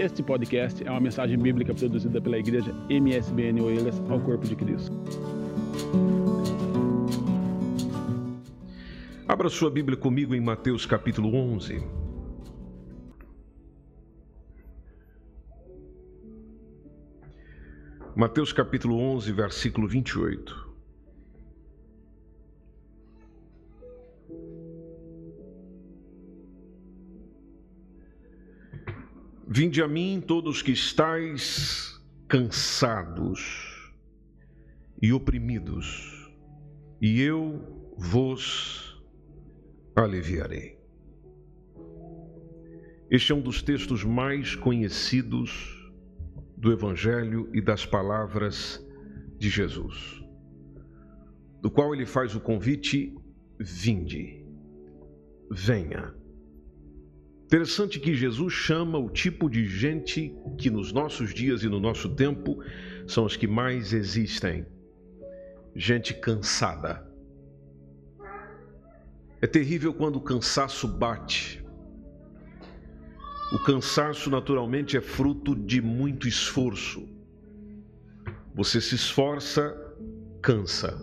Este podcast é uma mensagem bíblica produzida pela igreja MSBN Oeiras ao Corpo de Cristo. Abra sua Bíblia comigo em Mateus capítulo 11. Mateus capítulo 11, versículo 28. Vinde a mim todos que estáis cansados e oprimidos, e eu vos aliviarei. Este é um dos textos mais conhecidos do Evangelho e das palavras de Jesus, do qual ele faz o convite: vinde, venha. Interessante que Jesus chama o tipo de gente que nos nossos dias e no nosso tempo são os que mais existem. Gente cansada. É terrível quando o cansaço bate. O cansaço naturalmente é fruto de muito esforço. Você se esforça, cansa.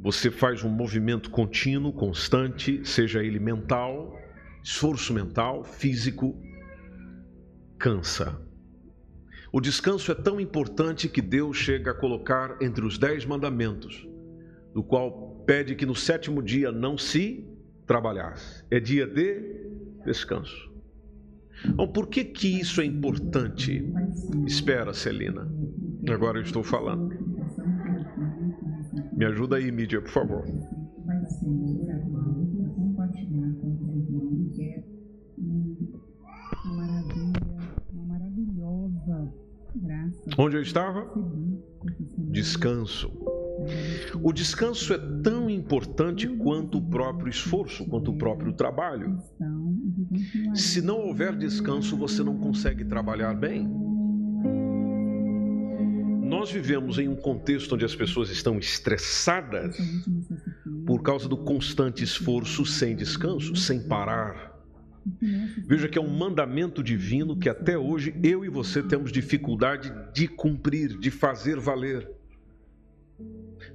Você faz um movimento contínuo, constante, seja ele mental, esforço mental, físico, cansa. O descanso é tão importante que Deus chega a colocar entre os dez mandamentos, do qual pede que no sétimo dia não se trabalhasse. É dia de descanso. Bom, por que que isso é importante? Espera, Celina. Agora eu estou falando. Me ajuda aí, mídia, por favor. Onde eu estava? Descanso. O descanso é tão importante quanto o próprio esforço, quanto o próprio trabalho. Se não houver descanso, você não consegue trabalhar bem. Nós vivemos em um contexto onde as pessoas estão estressadas por causa do constante esforço sem descanso, sem parar. Veja que é um mandamento divino que até hoje eu e você temos dificuldade de cumprir, de fazer valer.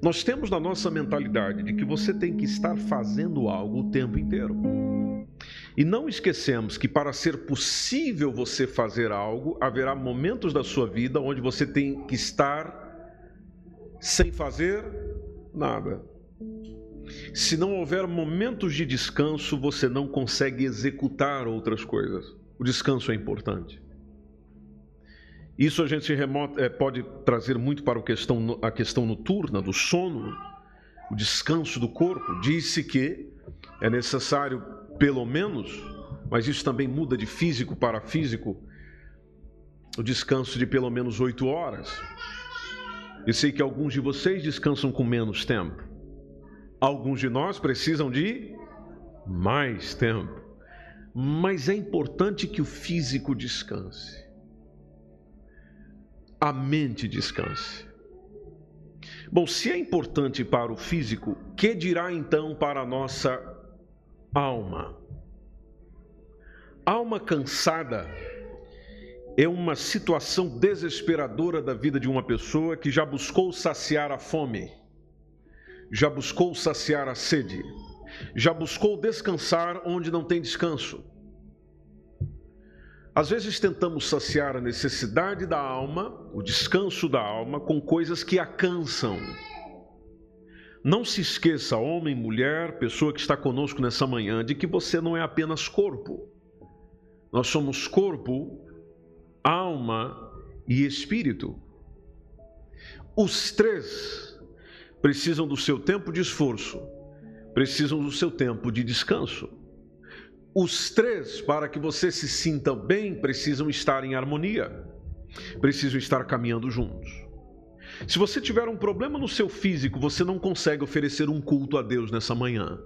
Nós temos na nossa mentalidade de que você tem que estar fazendo algo o tempo inteiro. E não esquecemos que para ser possível você fazer algo, haverá momentos da sua vida onde você tem que estar sem fazer nada. Se não houver momentos de descanso, você não consegue executar outras coisas. O descanso é importante. Isso a gente remota, é, pode trazer muito para a questão, a questão noturna, do sono, o descanso do corpo. Disse que é necessário, pelo menos, mas isso também muda de físico para físico, o descanso de pelo menos oito horas. Eu sei que alguns de vocês descansam com menos tempo. Alguns de nós precisam de mais tempo. Mas é importante que o físico descanse. A mente descanse. Bom, se é importante para o físico, que dirá então para a nossa alma? Alma cansada é uma situação desesperadora da vida de uma pessoa que já buscou saciar a fome já buscou saciar a sede, já buscou descansar onde não tem descanso. Às vezes tentamos saciar a necessidade da alma, o descanso da alma, com coisas que a cansam. Não se esqueça, homem, mulher, pessoa que está conosco nessa manhã, de que você não é apenas corpo. Nós somos corpo, alma e espírito. Os três precisam do seu tempo de esforço, precisam do seu tempo de descanso. Os três, para que você se sinta bem, precisam estar em harmonia, precisam estar caminhando juntos. Se você tiver um problema no seu físico, você não consegue oferecer um culto a Deus nessa manhã.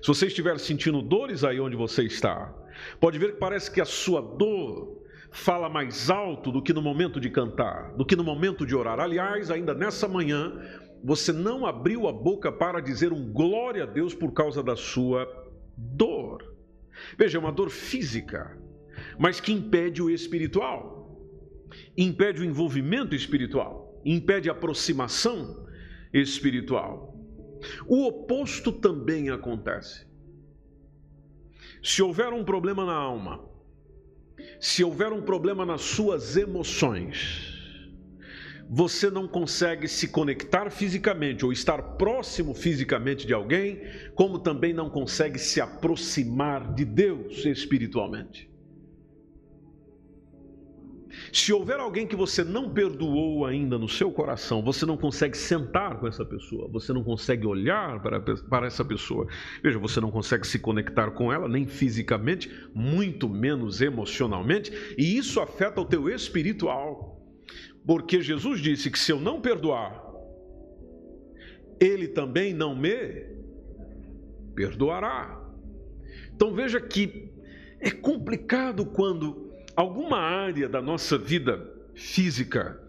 Se você estiver sentindo dores aí onde você está, pode ver que parece que a sua dor fala mais alto do que no momento de cantar, do que no momento de orar. Aliás, ainda nessa manhã, você não abriu a boca para dizer um glória a Deus por causa da sua dor. Veja, é uma dor física. mas que impede o espiritual, impede o envolvimento espiritual, impede a aproximação espiritual. O oposto também acontece. Se houver um problema na alma, se houver um problema nas suas emoções, você não consegue se conectar fisicamente ou estar próximo fisicamente de alguém, como também não consegue se aproximar de Deus espiritualmente. Se houver alguém que você não perdoou ainda no seu coração, você não consegue sentar com essa pessoa, você não consegue olhar para, para essa pessoa. Veja, você não consegue se conectar com ela, nem fisicamente, muito menos emocionalmente, e isso afeta o teu espiritual. Porque Jesus disse que se eu não perdoar, ele também não me perdoará. Então veja que é complicado quando alguma área da nossa vida física,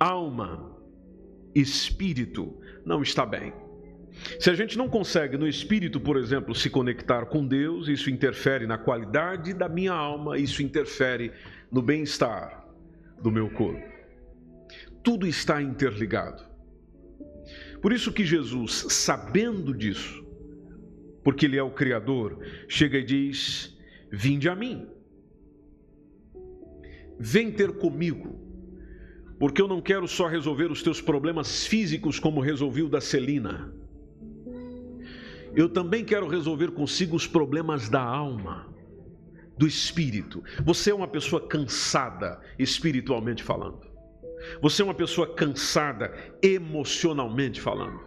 alma, espírito não está bem. Se a gente não consegue no espírito, por exemplo, se conectar com Deus, isso interfere na qualidade da minha alma, isso interfere no bem-estar do meu corpo. Tudo está interligado. Por isso que Jesus, sabendo disso, porque Ele é o Criador, chega e diz: Vinde a mim. Vem ter comigo, porque eu não quero só resolver os teus problemas físicos como resolvi o da Celina. Eu também quero resolver consigo os problemas da alma, do espírito. Você é uma pessoa cansada, espiritualmente falando. Você é uma pessoa cansada, emocionalmente falando.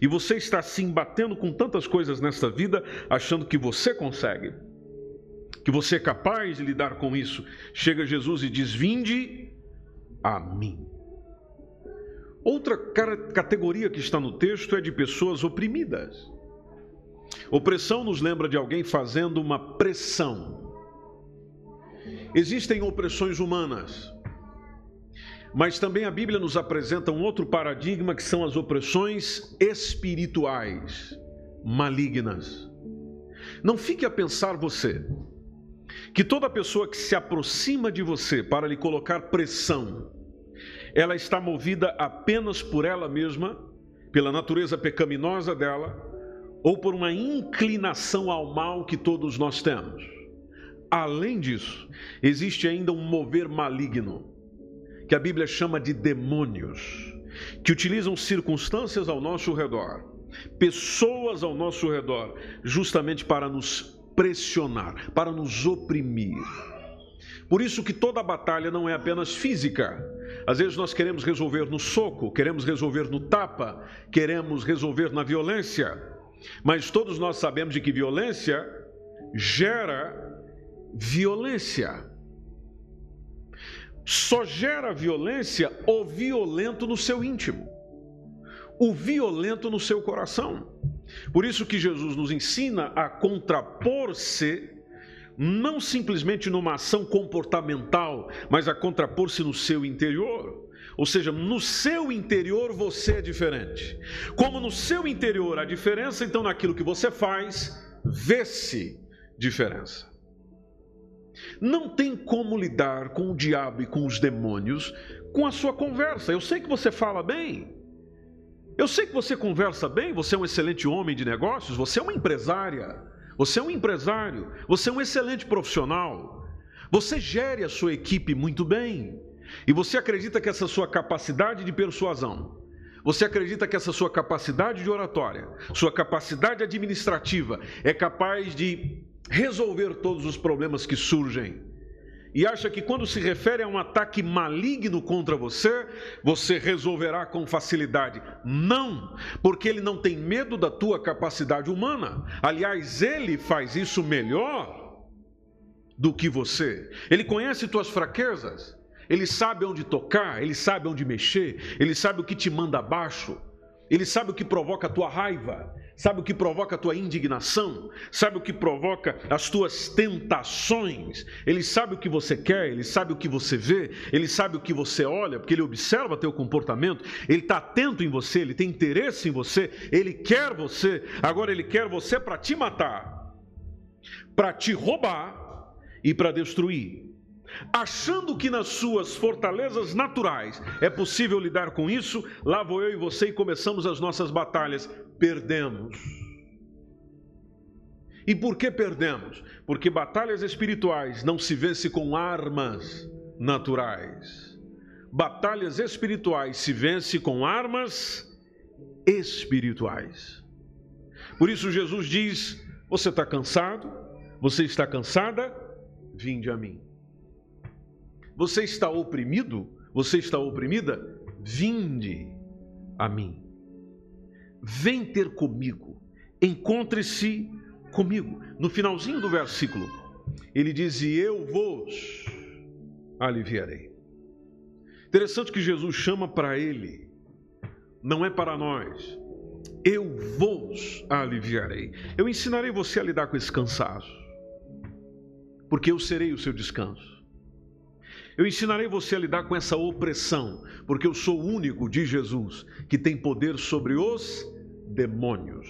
E você está se embatendo com tantas coisas nesta vida, achando que você consegue que você é capaz de lidar com isso. Chega Jesus e diz: Vinde a mim. Outra categoria que está no texto é de pessoas oprimidas. Opressão nos lembra de alguém fazendo uma pressão. Existem opressões humanas, mas também a Bíblia nos apresenta um outro paradigma que são as opressões espirituais, malignas. Não fique a pensar você que toda pessoa que se aproxima de você para lhe colocar pressão, ela está movida apenas por ela mesma, pela natureza pecaminosa dela, ou por uma inclinação ao mal que todos nós temos. Além disso, existe ainda um mover maligno, que a Bíblia chama de demônios, que utilizam circunstâncias ao nosso redor, pessoas ao nosso redor, justamente para nos pressionar, para nos oprimir. Por isso que toda batalha não é apenas física. Às vezes nós queremos resolver no soco, queremos resolver no tapa, queremos resolver na violência. Mas todos nós sabemos de que violência gera violência. Só gera violência o violento no seu íntimo, o violento no seu coração. Por isso que Jesus nos ensina a contrapor-se não simplesmente numa ação comportamental, mas a contrapor-se no seu interior. Ou seja, no seu interior você é diferente. Como no seu interior há diferença, então naquilo que você faz, vê-se diferença. Não tem como lidar com o diabo e com os demônios com a sua conversa. Eu sei que você fala bem, eu sei que você conversa bem, você é um excelente homem de negócios, você é uma empresária, você é um empresário, você é um excelente profissional, você gere a sua equipe muito bem, e você acredita que essa sua capacidade de persuasão, você acredita que essa sua capacidade de oratória, sua capacidade administrativa é capaz de resolver todos os problemas que surgem e acha que quando se refere a um ataque maligno contra você, você resolverá com facilidade. Não, porque ele não tem medo da tua capacidade humana. Aliás, ele faz isso melhor do que você. Ele conhece tuas fraquezas. Ele sabe onde tocar, ele sabe onde mexer, ele sabe o que te manda abaixo. Ele sabe o que provoca a tua raiva, sabe o que provoca a tua indignação, sabe o que provoca as tuas tentações. Ele sabe o que você quer, ele sabe o que você vê, ele sabe o que você olha, porque ele observa teu comportamento, ele está atento em você, ele tem interesse em você, ele quer você, agora ele quer você para te matar. para te roubar e para destruir. Achando que nas suas fortalezas naturais é possível lidar com isso, lá vou eu e você e começamos as nossas batalhas. Perdemos. E por que perdemos? Porque batalhas espirituais não se vence com armas naturais. Batalhas espirituais se vence com armas espirituais. Por isso Jesus diz: Você está cansado? Você está cansada? Vinde a mim. Você está oprimido? Você está oprimida? Vinde a mim. Vem ter comigo. Encontre-se comigo. No finalzinho do versículo, ele diz: E eu vos aliviarei. Interessante que Jesus chama para ele, não é para nós. Eu vos aliviarei. Eu ensinarei você a lidar com esse cansaço, porque eu serei o seu descanso. Eu ensinarei você a lidar com essa opressão, porque eu sou o único de Jesus que tem poder sobre os demônios.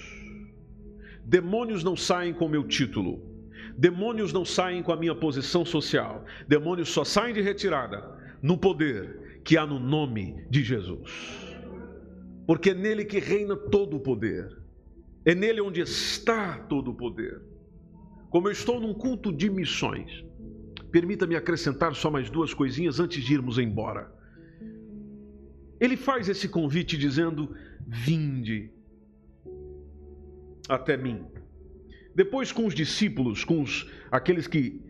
Demônios não saem com meu título, demônios não saem com a minha posição social, demônios só saem de retirada no poder que há no nome de Jesus. Porque é nele que reina todo o poder, é nele onde está todo o poder. Como eu estou num culto de missões, Permita-me acrescentar só mais duas coisinhas antes de irmos embora. Ele faz esse convite dizendo: Vinde até mim. Depois, com os discípulos, com os, aqueles que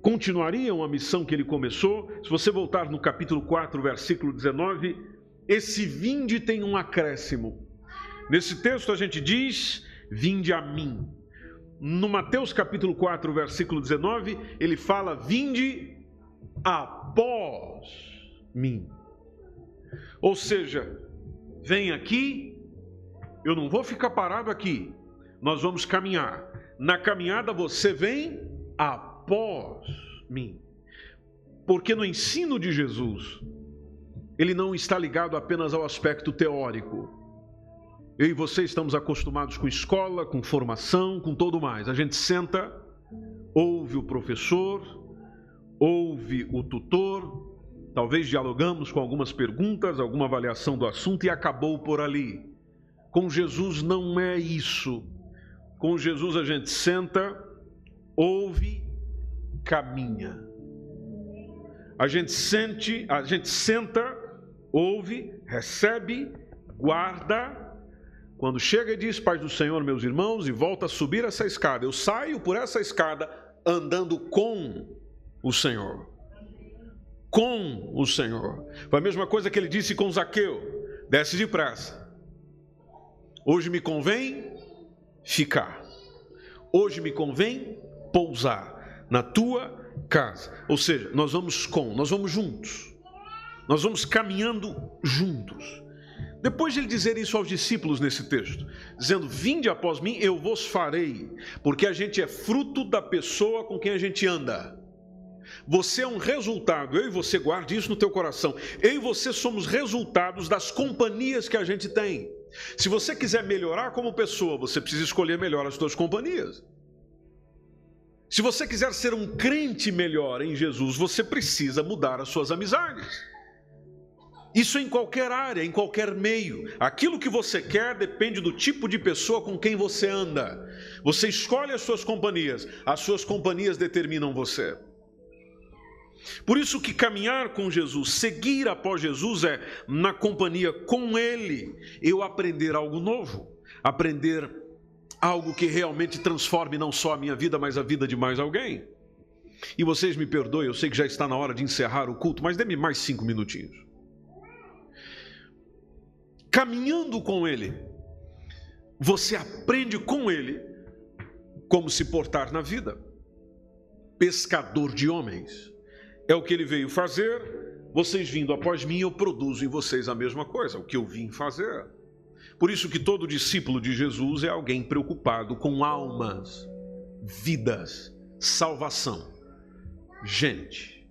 continuariam a missão que ele começou, se você voltar no capítulo 4, versículo 19, esse vinde tem um acréscimo. Nesse texto a gente diz: Vinde a mim. No Mateus capítulo 4, versículo 19, ele fala: Vinde após mim. Ou seja, vem aqui, eu não vou ficar parado aqui, nós vamos caminhar. Na caminhada você vem após mim. Porque no ensino de Jesus, ele não está ligado apenas ao aspecto teórico, eu e você estamos acostumados com escola, com formação, com todo mais. A gente senta, ouve o professor, ouve o tutor, talvez dialogamos com algumas perguntas, alguma avaliação do assunto e acabou por ali. Com Jesus não é isso. Com Jesus a gente senta, ouve, caminha. A gente sente, a gente senta, ouve, recebe, guarda quando chega e diz, Pai do Senhor, meus irmãos, e volta a subir essa escada, eu saio por essa escada andando com o Senhor. Com o Senhor. Foi a mesma coisa que ele disse com Zaqueu: desce depressa. Hoje me convém ficar. Hoje me convém pousar na tua casa. Ou seja, nós vamos com, nós vamos juntos. Nós vamos caminhando juntos. Depois de ele dizer isso aos discípulos nesse texto, dizendo: Vinde após mim, eu vos farei, porque a gente é fruto da pessoa com quem a gente anda. Você é um resultado, eu e você guarde isso no teu coração. Eu e você somos resultados das companhias que a gente tem. Se você quiser melhorar como pessoa, você precisa escolher melhor as suas companhias. Se você quiser ser um crente melhor em Jesus, você precisa mudar as suas amizades. Isso em qualquer área, em qualquer meio. Aquilo que você quer depende do tipo de pessoa com quem você anda. Você escolhe as suas companhias, as suas companhias determinam você. Por isso que caminhar com Jesus, seguir após Jesus é na companhia com ele, eu aprender algo novo, aprender algo que realmente transforme não só a minha vida, mas a vida de mais alguém. E vocês me perdoem, eu sei que já está na hora de encerrar o culto, mas dê-me mais cinco minutinhos caminhando com Ele, você aprende com Ele como se portar na vida. Pescador de homens. É o que ele veio fazer. Vocês vindo após mim, eu produzo em vocês a mesma coisa, o que eu vim fazer. Por isso que todo discípulo de Jesus é alguém preocupado com almas, vidas, salvação. Gente,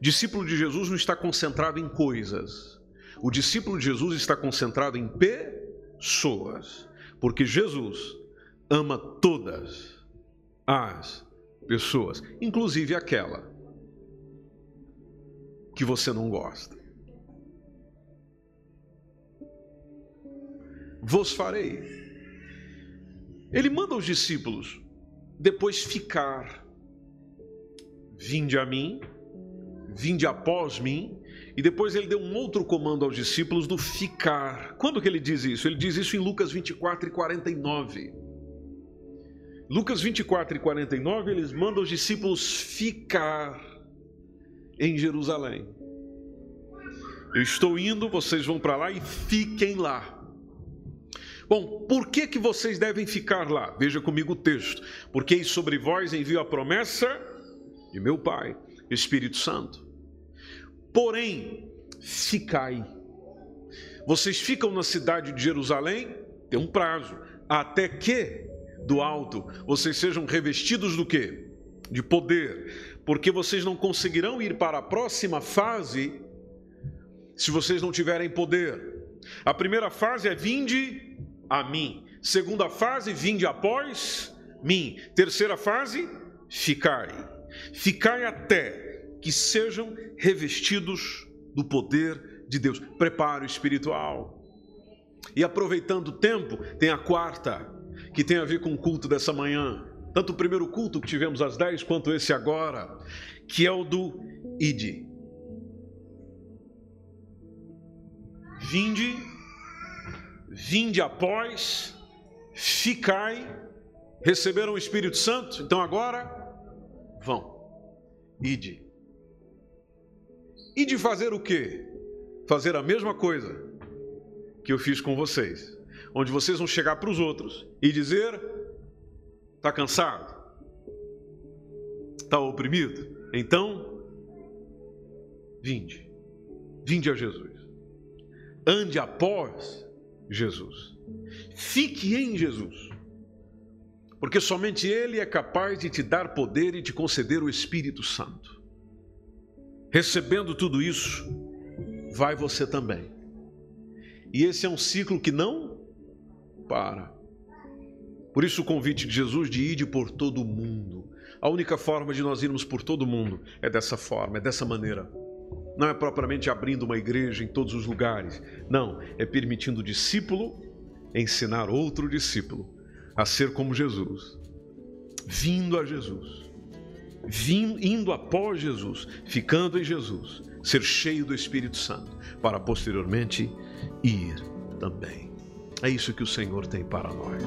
discípulo de Jesus não está concentrado em coisas o discípulo de Jesus está concentrado em pessoas, porque Jesus ama todas as pessoas, inclusive aquela que você não gosta. Vos farei. Ele manda os discípulos depois ficar. Vinde a mim, vinde após mim, e depois ele deu um outro comando aos discípulos do ficar. Quando que ele diz isso? Ele diz isso em Lucas 24 e 49. Lucas 24 e 49, eles mandam os discípulos ficar em Jerusalém. Eu estou indo, vocês vão para lá e fiquem lá. Bom, por que que vocês devem ficar lá? Veja comigo o texto. Porque sobre vós envio a promessa de meu Pai, Espírito Santo. Porém, ficai. Vocês ficam na cidade de Jerusalém, tem um prazo, até que do alto, vocês sejam revestidos do quê? De poder, porque vocês não conseguirão ir para a próxima fase se vocês não tiverem poder. A primeira fase é vinde a mim. Segunda fase, vinde após mim. Terceira fase, ficai. Ficai até que sejam revestidos do poder de Deus. Preparo espiritual. E aproveitando o tempo, tem a quarta, que tem a ver com o culto dessa manhã. Tanto o primeiro culto que tivemos às 10 quanto esse agora, que é o do Ide. Vinde, vinde após, ficai, receberam o Espírito Santo, então agora vão. Ide. E de fazer o quê? Fazer a mesma coisa que eu fiz com vocês onde vocês vão chegar para os outros e dizer: está cansado? Está oprimido? Então, vinde, vinde a Jesus. Ande após Jesus. Fique em Jesus. Porque somente Ele é capaz de te dar poder e te conceder o Espírito Santo. Recebendo tudo isso, vai você também. E esse é um ciclo que não para. Por isso o convite de Jesus de ir por todo o mundo. A única forma de nós irmos por todo o mundo é dessa forma, é dessa maneira. Não é propriamente abrindo uma igreja em todos os lugares. Não, é permitindo o discípulo ensinar outro discípulo a ser como Jesus. Vindo a Jesus. Vindo, indo após Jesus, ficando em Jesus, ser cheio do Espírito Santo, para posteriormente ir também. É isso que o Senhor tem para nós.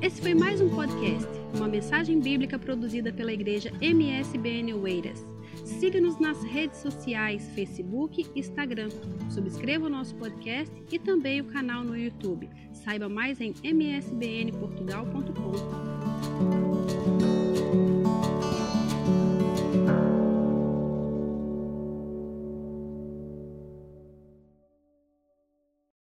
Esse foi mais um podcast, uma mensagem bíblica produzida pela igreja MSBN Oeiras. Siga-nos nas redes sociais, Facebook e Instagram. Subscreva o nosso podcast e também o canal no YouTube. Saiba mais em msbnportugal.com.